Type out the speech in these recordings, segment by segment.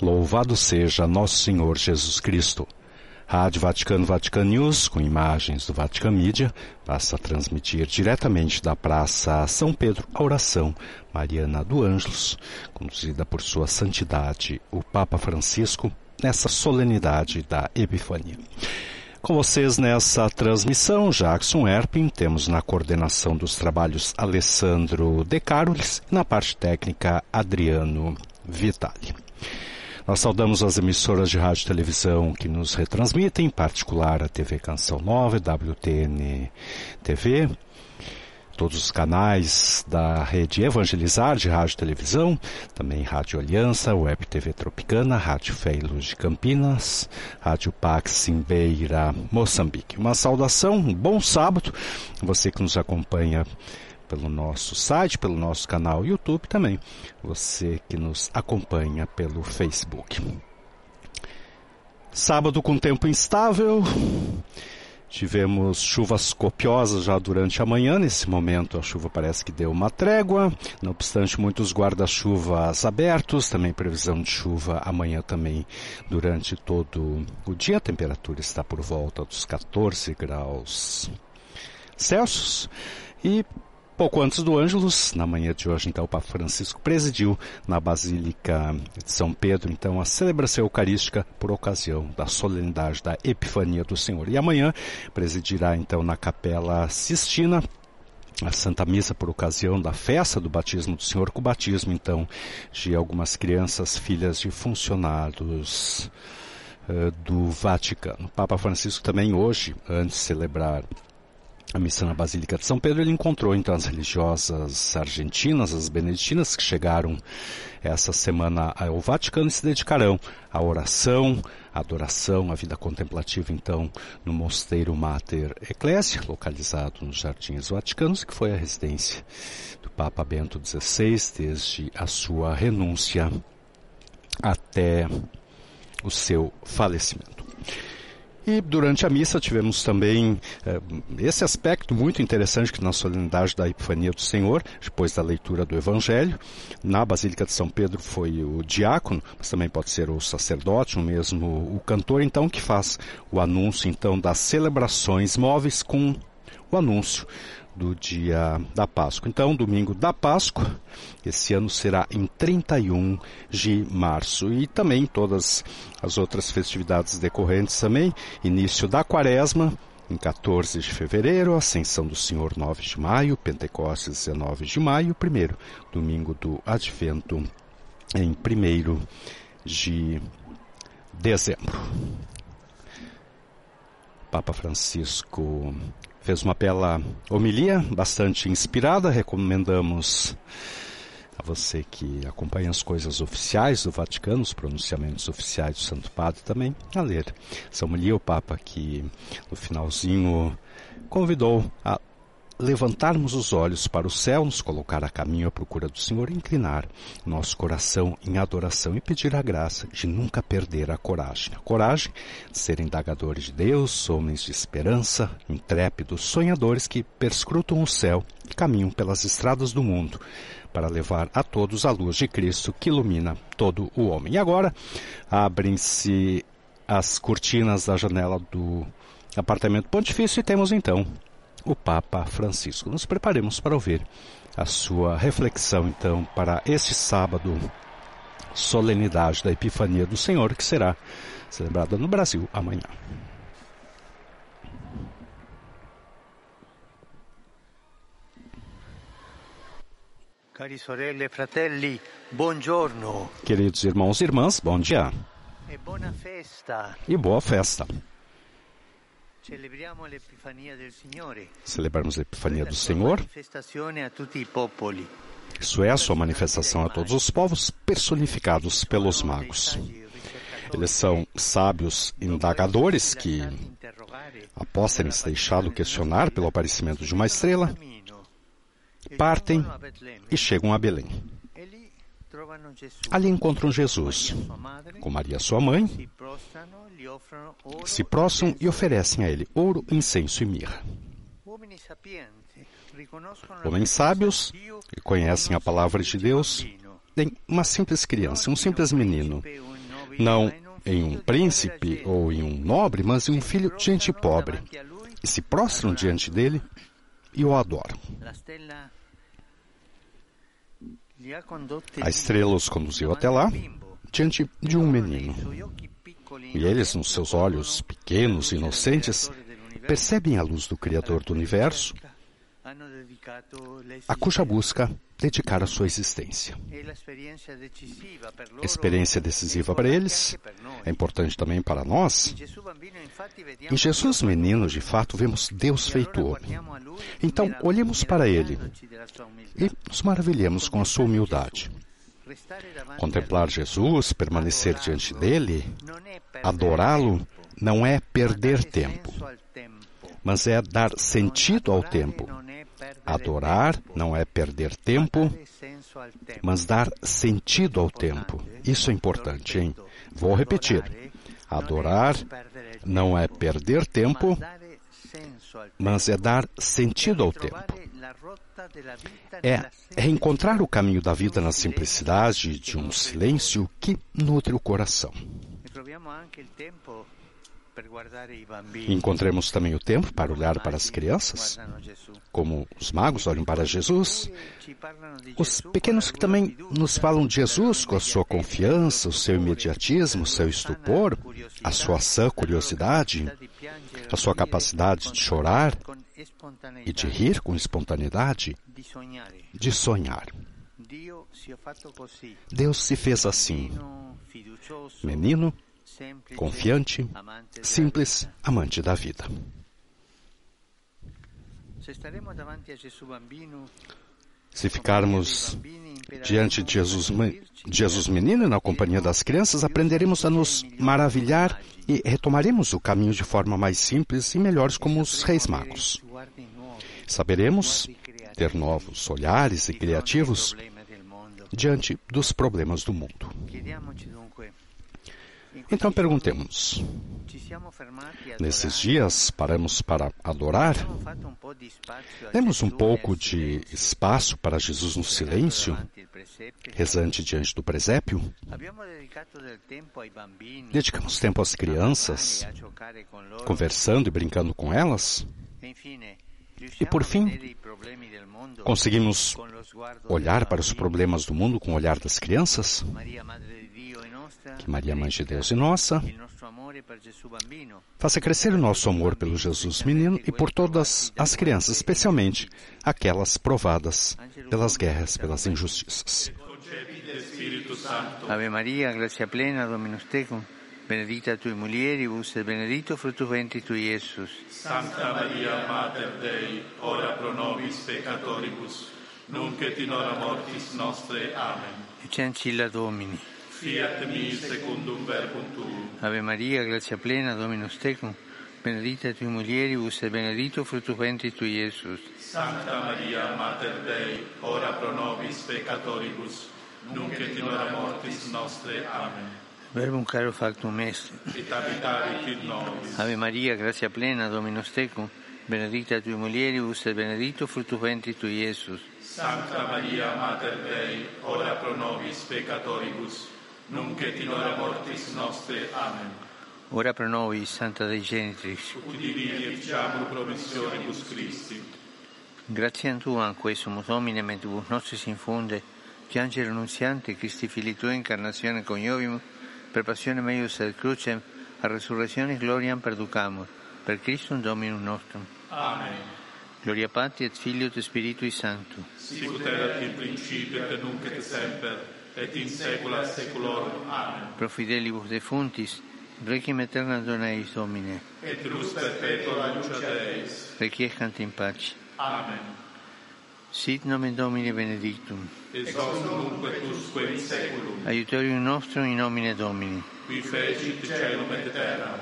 Louvado seja Nosso Senhor Jesus Cristo. Rádio Vaticano Vatican News, com imagens do Vatican Media, passa a transmitir diretamente da Praça São Pedro a oração Mariana do Ângelos, conduzida por Sua Santidade, o Papa Francisco, nessa solenidade da Epifania. Com vocês nessa transmissão, Jackson Erpin, temos na coordenação dos trabalhos Alessandro De Carolis na parte técnica Adriano Vitali. Nós saudamos as emissoras de rádio e televisão que nos retransmitem, em particular a TV Canção Nova, WTN TV, todos os canais da rede Evangelizar de rádio e televisão, também Rádio Aliança, Web TV Tropicana, Rádio Fé e Luz de Campinas, Rádio Pax Simbeira, Moçambique. Uma saudação, um bom sábado, você que nos acompanha pelo nosso site, pelo nosso canal YouTube também. Você que nos acompanha pelo Facebook. Sábado com tempo instável. Tivemos chuvas copiosas já durante a manhã. Nesse momento a chuva parece que deu uma trégua. Não obstante, muitos guarda-chuvas abertos. Também previsão de chuva amanhã também durante todo o dia. A temperatura está por volta dos 14 graus Celsius. E Pouco antes do Ângelus, na manhã de hoje, então, o Papa Francisco presidiu na Basílica de São Pedro, então, a celebração eucarística por ocasião da solenidade da Epifania do Senhor. E amanhã presidirá, então, na Capela Sistina, a Santa Missa por ocasião da festa do batismo do Senhor, com o batismo, então, de algumas crianças, filhas de funcionários uh, do Vaticano. O Papa Francisco também hoje, antes de celebrar a missa na Basílica de São Pedro, ele encontrou então as religiosas argentinas, as beneditinas, que chegaram essa semana ao Vaticano e se dedicarão à oração, à adoração, à vida contemplativa, então, no Mosteiro Mater Ecclesia, localizado nos Jardins Vaticanos, que foi a residência do Papa Bento XVI desde a sua renúncia até o seu falecimento. E durante a missa tivemos também eh, esse aspecto muito interessante que na solenidade da Epifania do Senhor, depois da leitura do Evangelho, na Basílica de São Pedro foi o diácono, mas também pode ser o sacerdote, ou mesmo o cantor, então, que faz o anúncio, então, das celebrações móveis com o anúncio do dia da Páscoa. Então, domingo da Páscoa, esse ano será em 31 de março. E também todas as outras festividades decorrentes também. Início da quaresma, em 14 de fevereiro, Ascensão do Senhor 9 de maio, Pentecostes 19 de maio, primeiro domingo do Advento em 1 de dezembro. Papa Francisco fez uma bela homilia, bastante inspirada. Recomendamos a você que acompanha as coisas oficiais do Vaticano, os pronunciamentos oficiais do Santo Padre também, a ler. Essa homilia, o Papa que no finalzinho convidou a levantarmos os olhos para o céu, nos colocar a caminho à procura do Senhor, inclinar nosso coração em adoração e pedir a graça de nunca perder a coragem. A coragem de ser indagadores de Deus, homens de esperança, intrépidos, sonhadores que perscrutam o céu e caminham pelas estradas do mundo para levar a todos a luz de Cristo que ilumina todo o homem. E agora abrem-se as cortinas da janela do apartamento pontifício e temos então o Papa Francisco. Nos preparemos para ouvir a sua reflexão, então, para este sábado, solenidade da Epifania do Senhor, que será celebrada no Brasil amanhã. Cari sorelle e fratelli, buongiorno. Queridos irmãos e irmãs, bom dia. E. E boa festa. Celebramos a Epifania do Senhor. Isso é a sua manifestação a todos os povos, personificados pelos magos. Eles são sábios indagadores que, após terem se deixado questionar pelo aparecimento de uma estrela, partem e chegam a Belém. Ali encontram Jesus, com Maria sua mãe, se prostram e oferecem a ele ouro, incenso e mirra. Homens sábios que conhecem a palavra de Deus têm uma simples criança, um simples menino, não em um príncipe ou em um nobre, mas em um filho de gente pobre, e se prostram diante dele e o adoram. A estrela os conduziu até lá, diante de um menino. E eles, nos seus olhos pequenos e inocentes, percebem a luz do Criador do universo, a cuja busca dedicaram a sua existência. loro Experiência decisiva para eles, é importante também para nós. Em Jesus menino, de fato, vemos Deus feito homem. Então, olhemos para ele e nos maravilhemos com a sua humildade. Contemplar Jesus, permanecer diante dele, adorá-lo, não é perder tempo. mas é dar sentido ao tempo. Adorar não é perder tempo, mas dar sentido ao tempo. Isso é importante, hein? Vou repetir. Adorar não é perder tempo, mas é dar sentido ao tempo. É, é encontrar o caminho da vida na simplicidade de um silêncio que nutre o coração. Encontremos também o tempo para olhar para as crianças, como os magos olham para Jesus, os pequenos que também nos falam de Jesus com a sua confiança, o seu imediatismo, o seu estupor, a sua sã curiosidade, a sua capacidade de chorar e de rir com espontaneidade, de sonhar. Deus se fez assim, menino, confiante, simples, amante da vida. Se ficarmos diante de Jesus, Jesus menino na companhia das crianças, aprenderemos a nos maravilhar e retomaremos o caminho de forma mais simples e melhores como os reis magos. Saberemos ter novos olhares e criativos diante dos problemas do mundo. Então perguntemos: nesses dias paramos para adorar? Demos um pouco de espaço para Jesus no silêncio, rezante diante do presépio? Dedicamos tempo às crianças, conversando e brincando com elas? E por fim, conseguimos olhar para os problemas do mundo com o olhar das crianças? Que Maria, Mãe de Deus e nossa, faça crescer o nosso amor pelo Jesus menino e por todas as crianças, especialmente aquelas provadas pelas guerras, pelas injustiças. Ave Maria, gracia plena, Dominus tecum, benedicta tui mulieribus et benedictus fructus ventris tui, Iesus. Santa Maria, Mater Dei, ora pro nobis peccatoribus, nunc et in hora mortis nostre. Amen. Ecce ancilla Domini. Fiat mi secundum verbum tuum. Ave Maria, gracia plena, Dominus tecum, benedicta tui mulieribus et benedictus fructus ventris tui, Iesus. Santa Maria, Mater Dei, ora pro nobis peccatoribus, nunc et in hora mortis nostre. Amen. Verbum caro factum est. Et habitavit in nobis. Ave Maria, gracia plena, Dominus tecum, benedicta tui mulieribus et benedictus fructus ventris tui, Iesus. Santa Maria, Mater Dei, ora pro nobis peccatoribus, nunc in hora mortis nostre. Amen. Ora pro nobis, Santa Dei Genitrix. Udini et ficiamur promissionibus Christi. Grazie Tua, quae sumus Domine, mentibus nostris infunde, piangere annunziante, Christi Fili Tua, incarnazione coniovim, per passione meius et crucem, a resurrectionis gloriam perducamur, per Christum Dominum nostrum. Amen. Gloria Patri et Filio et Spiritui Sancto. Sicut erat in principio et nunc et semper, et in saecula saeculorum. Amen. Pro fidelibus defuntis, requiem aeterna dona eis Domine, Et luz perpetua luce Deis. requiescant in pace. Amen. Sit nomen Domini benedictum, Ex hoc nunc et usque in saeculum, aiutorium nostrum in nomine Domini. qui fecit caelum et terram.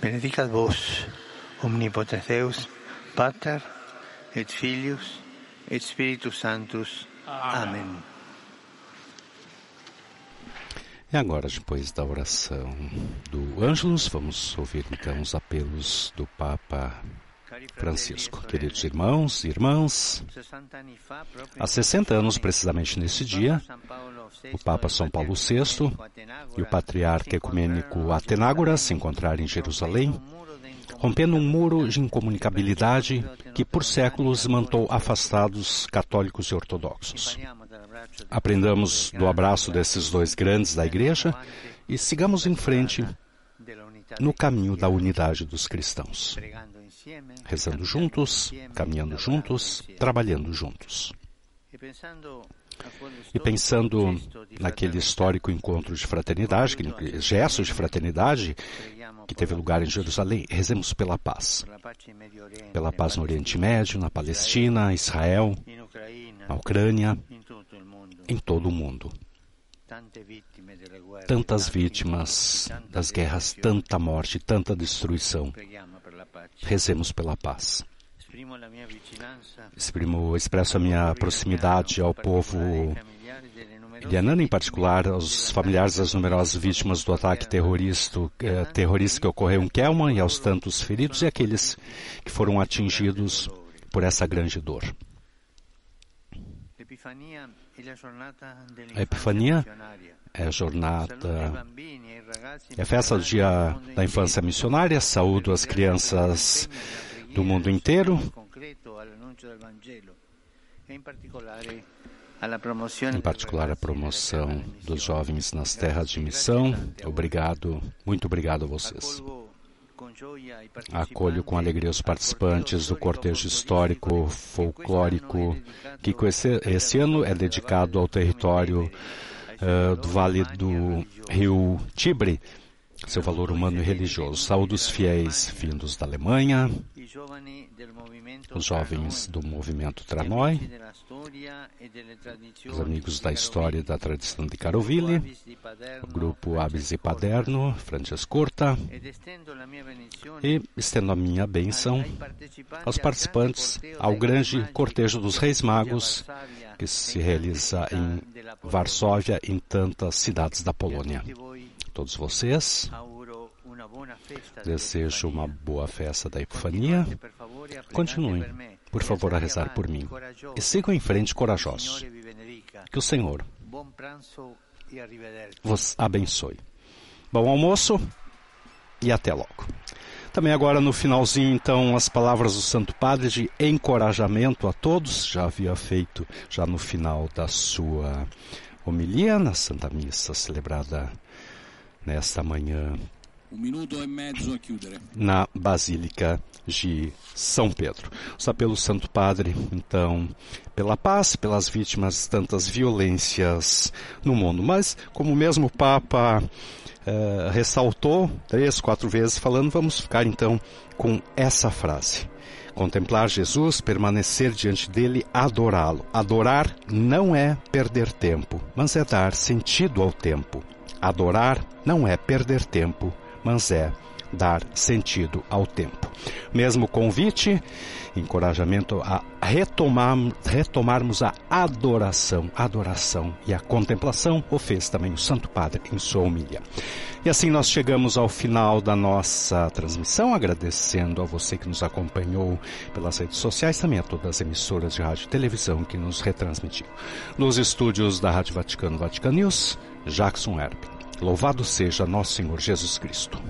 Benedicat vos, omnipotens Deus, Pater, et Filius, et Spiritus Sanctus. Amen. E agora, depois da oração do Ângelus, vamos ouvir então os apelos do Papa Francisco. Queridos irmãos e irmãs, há 60 anos, precisamente nesse dia, o Papa São Paulo VI e o Patriarca Ecumênico Atenágoras se encontraram em Jerusalém, rompendo um muro de incomunicabilidade que por séculos mantou afastados católicos e ortodoxos. Aprendamos do abraço desses dois grandes da Igreja e sigamos em frente no caminho da unidade dos cristãos, rezando juntos, caminhando juntos, trabalhando juntos. E pensando naquele histórico encontro de fraternidade, gesto de fraternidade que teve lugar em Jerusalém, rezemos pela paz. Pela paz no Oriente Médio, na Palestina, Israel, na Ucrânia, em todo o mundo. Tantas vítimas das guerras, tanta morte, tanta destruição. Rezemos pela paz. Exprimo, expresso a minha proximidade ao povo ilianano, em particular aos familiares das numerosas vítimas do ataque terrorista, eh, terrorista que ocorreu em Kelman e aos tantos feridos e aqueles que foram atingidos por essa grande dor. A Epifania é a jornada, é a festa do dia da infância missionária. Saúdo as crianças do mundo inteiro. Em particular, a promoção dos jovens nas terras de missão. Obrigado, muito obrigado a vocês. Acolho com alegria os participantes do cortejo histórico folclórico que esse, esse ano é dedicado ao território uh, do Vale do Rio Tibre, seu valor humano e religioso. Saúde fiéis vindos da Alemanha, os jovens do movimento Tranoi, os amigos da história e da tradição de Caroville, o grupo Abis e Paderno, Francescorta, e estendo a minha bênção aos participantes ao grande cortejo dos Reis Magos que se realiza em Varsóvia e em tantas cidades da Polônia. Todos vocês Desejo uma boa festa da Epifania. Continuem, por favor, a rezar por mim. E sigam em frente corajosos. Que o Senhor vos abençoe. Bom almoço e até logo. Também agora no finalzinho, então, as palavras do Santo Padre de encorajamento a todos. Já havia feito já no final da sua homilia na Santa Missa celebrada nesta manhã chiudere. Na Basílica de São Pedro. Os apelos Santo Padre, então, pela paz, pelas vítimas de tantas violências no mundo. Mas, como o mesmo Papa uh, ressaltou três, quatro vezes falando, vamos ficar então com essa frase. Contemplar Jesus, permanecer diante dele, adorá-lo. Adorar não é perder tempo, mas é dar sentido ao tempo. Adorar não é perder tempo, mas é dar sentido ao tempo. Mesmo convite, encorajamento a retomar, retomarmos a adoração, adoração e a contemplação, o fez também o Santo Padre em sua humilha. E assim nós chegamos ao final da nossa transmissão, agradecendo a você que nos acompanhou pelas redes sociais, também a todas as emissoras de rádio e televisão que nos retransmitiu. Nos estúdios da Rádio Vaticano Vatican News, Jackson Herb. Louvado seja nosso Senhor Jesus Cristo.